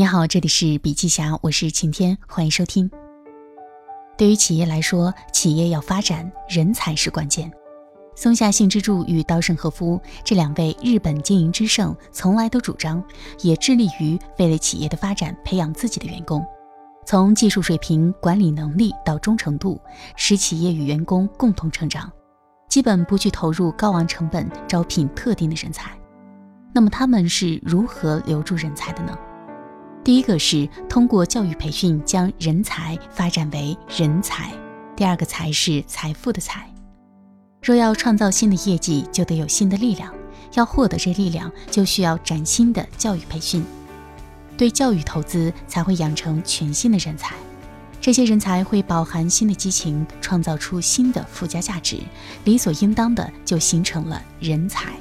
你好，这里是笔记侠，我是晴天，欢迎收听。对于企业来说，企业要发展，人才是关键。松下幸之助与稻盛和夫这两位日本经营之圣，从来都主张，也致力于为了企业的发展培养自己的员工，从技术水平、管理能力到忠诚度，使企业与员工共同成长，基本不去投入高昂成本招聘特定的人才。那么他们是如何留住人才的呢？第一个是通过教育培训将人才发展为人才，第二个才是财富的财。若要创造新的业绩，就得有新的力量，要获得这力量，就需要崭新的教育培训。对教育投资，才会养成全新的人才。这些人才会饱含新的激情，创造出新的附加价值，理所应当的就形成了人才。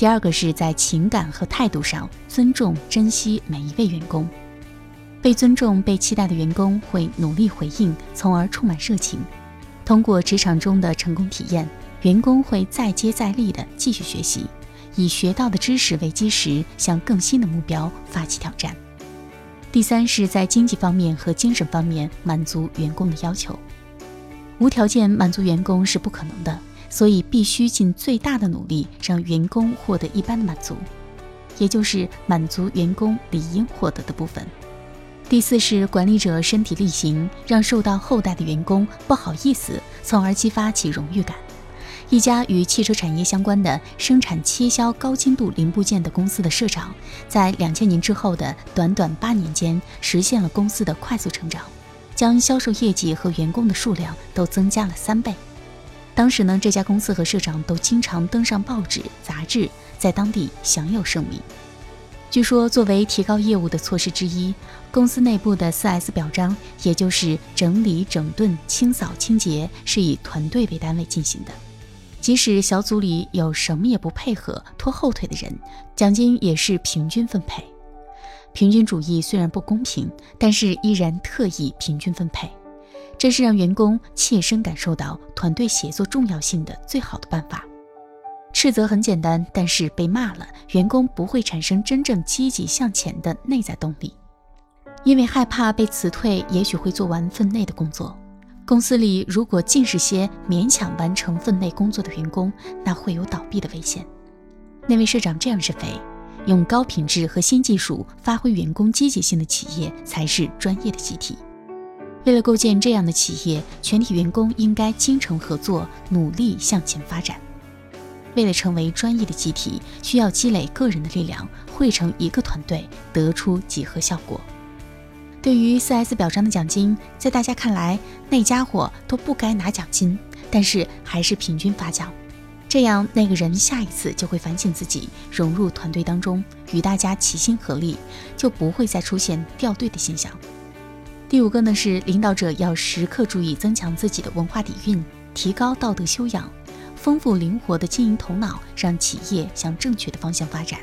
第二个是在情感和态度上尊重、珍惜每一位员工。被尊重、被期待的员工会努力回应，从而充满热情。通过职场中的成功体验，员工会再接再厉地继续学习，以学到的知识为基石，向更新的目标发起挑战。第三是在经济方面和精神方面满足员工的要求。无条件满足员工是不可能的。所以必须尽最大的努力，让员工获得一般的满足，也就是满足员工理应获得的部分。第四是管理者身体力行，让受到厚待的员工不好意思，从而激发起荣誉感。一家与汽车产业相关的生产切削高精度零部件的公司的社长，在两千年之后的短短八年间，实现了公司的快速成长，将销售业绩和员工的数量都增加了三倍。当时呢，这家公司和社长都经常登上报纸、杂志，在当地享有盛名。据说，作为提高业务的措施之一，公司内部的 4S 表彰，也就是整理、整顿、清扫、清洁，是以团队为单位进行的。即使小组里有什么也不配合、拖后腿的人，奖金也是平均分配。平均主义虽然不公平，但是依然特意平均分配。这是让员工切身感受到团队协作重要性的最好的办法。斥责很简单，但是被骂了，员工不会产生真正积极向前的内在动力，因为害怕被辞退，也许会做完分内的工作。公司里如果尽是些勉强完成分内工作的员工，那会有倒闭的危险。那位社长这样认为：用高品质和新技术发挥员工积极性的企业，才是专业的集体。为了构建这样的企业，全体员工应该精诚合作，努力向前发展。为了成为专业的集体，需要积累个人的力量，汇成一个团队，得出几何效果。对于 4S 表彰的奖金，在大家看来，那家伙都不该拿奖金，但是还是平均发奖，这样那个人下一次就会反省自己，融入团队当中，与大家齐心合力，就不会再出现掉队的现象。第五个呢是领导者要时刻注意增强自己的文化底蕴，提高道德修养，丰富灵活的经营头脑，让企业向正确的方向发展。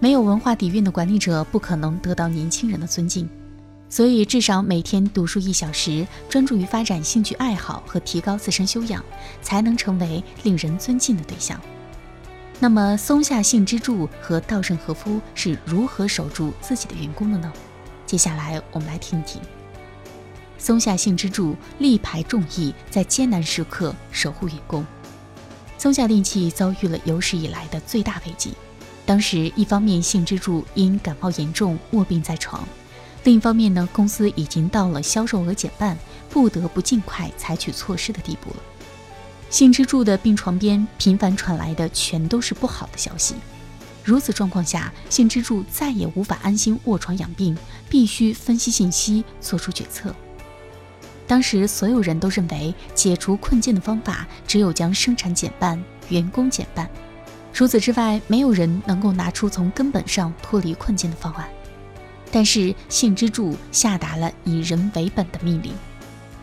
没有文化底蕴的管理者不可能得到年轻人的尊敬，所以至少每天读书一小时，专注于发展兴趣爱好和提高自身修养，才能成为令人尊敬的对象。那么松下幸之助和稻盛和夫是如何守住自己的员工的呢？接下来我们来听一听。松下幸之助力排众议，在艰难时刻守护员工。松下电器遭遇了有史以来的最大危机。当时，一方面幸之助因感冒严重卧病在床，另一方面呢，公司已经到了销售额减半，不得不尽快采取措施的地步了。幸之助的病床边频繁传来的全都是不好的消息。如此状况下，幸之助再也无法安心卧床养病，必须分析信息，做出决策。当时所有人都认为解除困境的方法只有将生产减半、员工减半，除此之外，没有人能够拿出从根本上脱离困境的方案。但是信之助下达了以人为本的命令。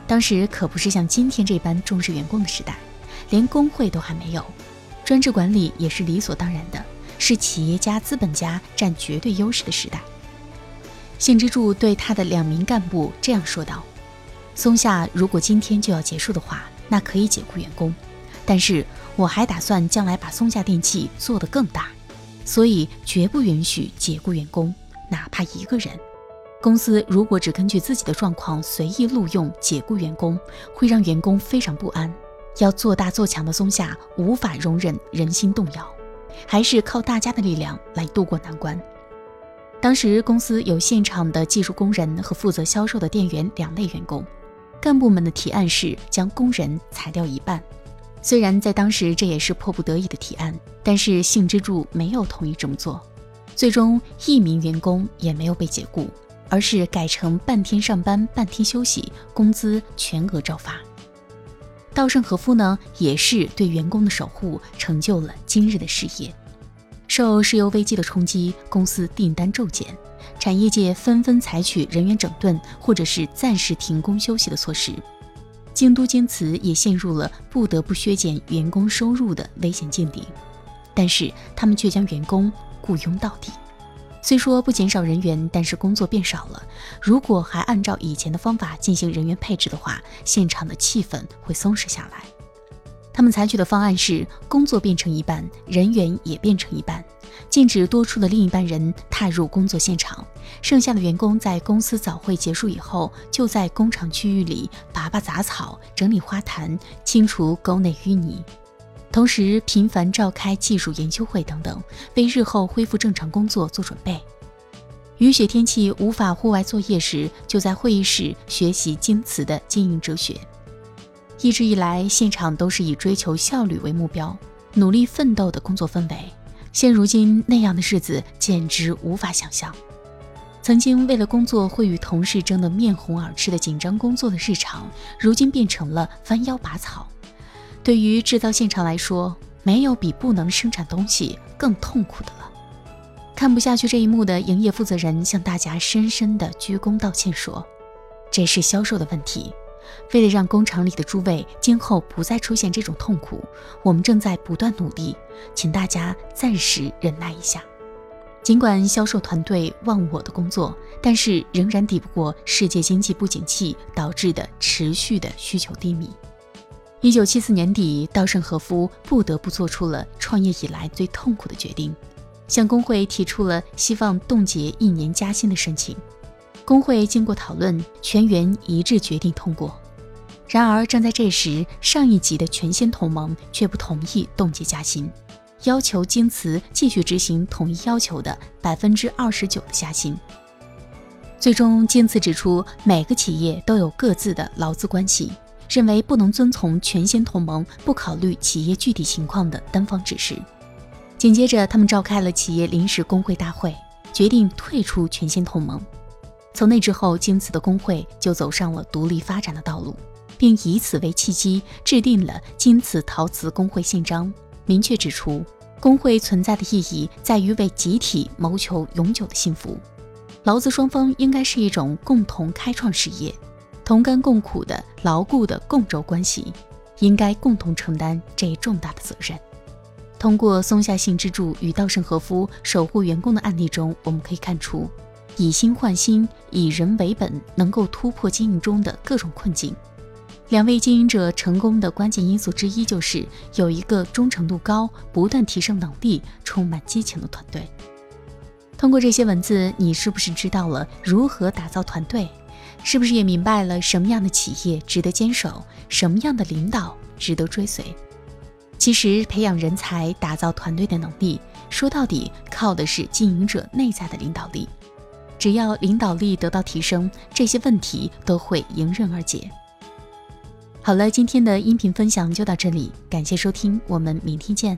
当时可不是像今天这般重视员工的时代，连工会都还没有，专制管理也是理所当然的，是企业家、资本家占绝对优势的时代。信之助对他的两名干部这样说道。松下如果今天就要结束的话，那可以解雇员工，但是我还打算将来把松下电器做得更大，所以绝不允许解雇员工，哪怕一个人。公司如果只根据自己的状况随意录用、解雇员工，会让员工非常不安。要做大做强的松下，无法容忍人心动摇，还是靠大家的力量来渡过难关。当时公司有现场的技术工人和负责销售的店员两类员工，干部们的提案是将工人裁掉一半。虽然在当时这也是迫不得已的提案，但是幸之助没有同意这么做。最终一名员工也没有被解雇。而是改成半天上班，半天休息，工资全额照发。稻盛和夫呢，也是对员工的守护，成就了今日的事业。受石油危机的冲击，公司订单骤减，产业界纷纷采取人员整顿或者是暂时停工休息的措施。京都京瓷也陷入了不得不削减员工收入的危险境地，但是他们却将员工雇佣到底。虽说不减少人员，但是工作变少了。如果还按照以前的方法进行人员配置的话，现场的气氛会松弛下来。他们采取的方案是：工作变成一半，人员也变成一半，禁止多出的另一半人踏入工作现场。剩下的员工在公司早会结束以后，就在工厂区域里拔拔杂草、整理花坛、清除沟内淤泥。同时，频繁召开技术研究会等等，为日后恢复正常工作做准备。雨雪天气无法户外作业时，就在会议室学习京瓷的经营哲学。一直以来，现场都是以追求效率为目标，努力奋斗的工作氛围。现如今那样的日子简直无法想象。曾经为了工作会与同事争得面红耳赤的紧张工作的日常，如今变成了弯腰拔草。对于制造现场来说，没有比不能生产东西更痛苦的了。看不下去这一幕的营业负责人向大家深深的鞠躬道歉说：“这是销售的问题。为了让工厂里的诸位今后不再出现这种痛苦，我们正在不断努力，请大家暂时忍耐一下。尽管销售团队忘我的工作，但是仍然抵不过世界经济不景气导致的持续的需求低迷。”一九七四年底，稻盛和夫不得不做出了创业以来最痛苦的决定，向工会提出了希望冻结一年加薪的申请。工会经过讨论，全员一致决定通过。然而，正在这时，上一级的全先同盟却不同意冻结加薪，要求京瓷继续执行统一要求的百分之二十九的加薪。最终，京瓷指出，每个企业都有各自的劳资关系。认为不能遵从全先同盟不考虑企业具体情况的单方指示。紧接着，他们召开了企业临时工会大会，决定退出全先同盟。从那之后，京瓷的工会就走上了独立发展的道路，并以此为契机，制定了《京瓷陶瓷工会宪章》，明确指出，工会存在的意义在于为集体谋求永久的幸福，劳资双方应该是一种共同开创事业。同甘共苦的牢固的共轴关系，应该共同承担这一重大的责任。通过松下幸之助与稻盛和夫守护员工的案例中，我们可以看出，以心换心、以人为本，能够突破经营中的各种困境。两位经营者成功的关键因素之一，就是有一个忠诚度高、不断提升能力、充满激情的团队。通过这些文字，你是不是知道了如何打造团队？是不是也明白了什么样的企业值得坚守，什么样的领导值得追随？其实，培养人才、打造团队的能力，说到底靠的是经营者内在的领导力。只要领导力得到提升，这些问题都会迎刃而解。好了，今天的音频分享就到这里，感谢收听，我们明天见。